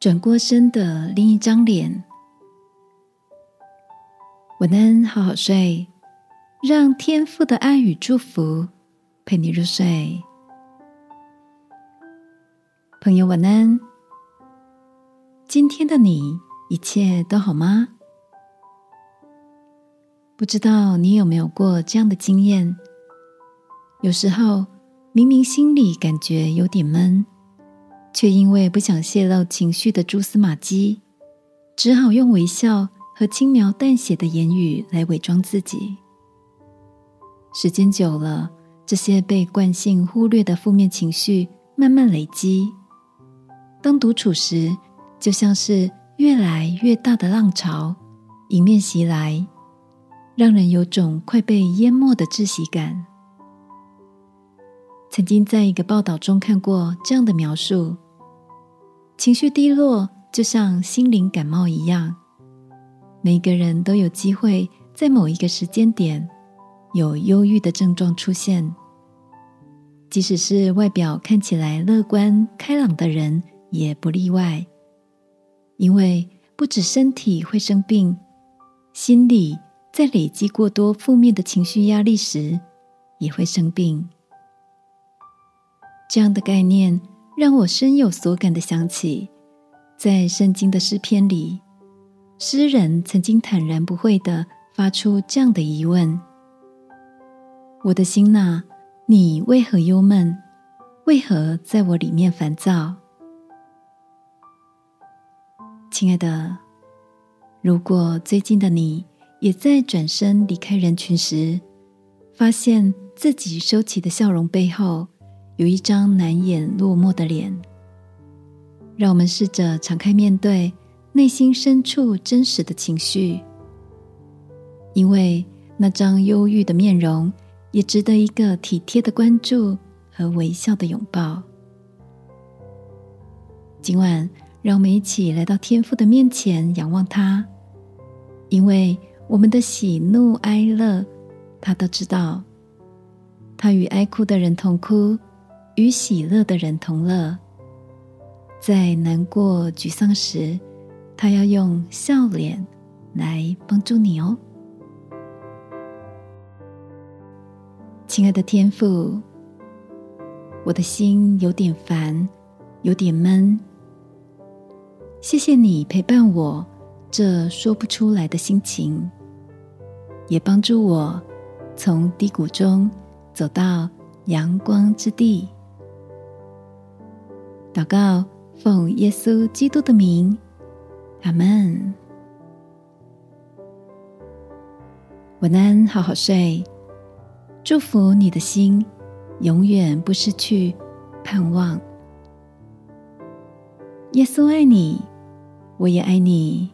转过身的另一张脸。晚安，好好睡，让天父的爱与祝福陪你入睡。朋友，晚安。今天的你一切都好吗？不知道你有没有过这样的经验？有时候明明心里感觉有点闷。却因为不想泄露情绪的蛛丝马迹，只好用微笑和轻描淡写的言语来伪装自己。时间久了，这些被惯性忽略的负面情绪慢慢累积。当独处时，就像是越来越大的浪潮迎面袭来，让人有种快被淹没的窒息感。曾经在一个报道中看过这样的描述：情绪低落就像心灵感冒一样，每个人都有机会在某一个时间点有忧郁的症状出现。即使是外表看起来乐观开朗的人，也不例外。因为不止身体会生病，心理在累积过多负面的情绪压力时，也会生病。这样的概念让我深有所感的想起，在圣经的诗篇里，诗人曾经坦然不讳的发出这样的疑问：“我的心呐，你为何忧闷？为何在我里面烦躁？”亲爱的，如果最近的你也在转身离开人群时，发现自己收起的笑容背后，有一张难掩落寞的脸，让我们试着敞开面对内心深处真实的情绪，因为那张忧郁的面容也值得一个体贴的关注和微笑的拥抱。今晚，让我们一起来到天父的面前，仰望他，因为我们的喜怒哀乐，他都知道。他与哀哭的人同哭。与喜乐的人同乐，在难过、沮丧时，他要用笑脸来帮助你哦。亲爱的天父，我的心有点烦，有点闷。谢谢你陪伴我这说不出来的心情，也帮助我从低谷中走到阳光之地。祷告，奉耶稣基督的名，阿门。晚安，好好睡。祝福你的心，永远不失去盼望。耶稣爱你，我也爱你。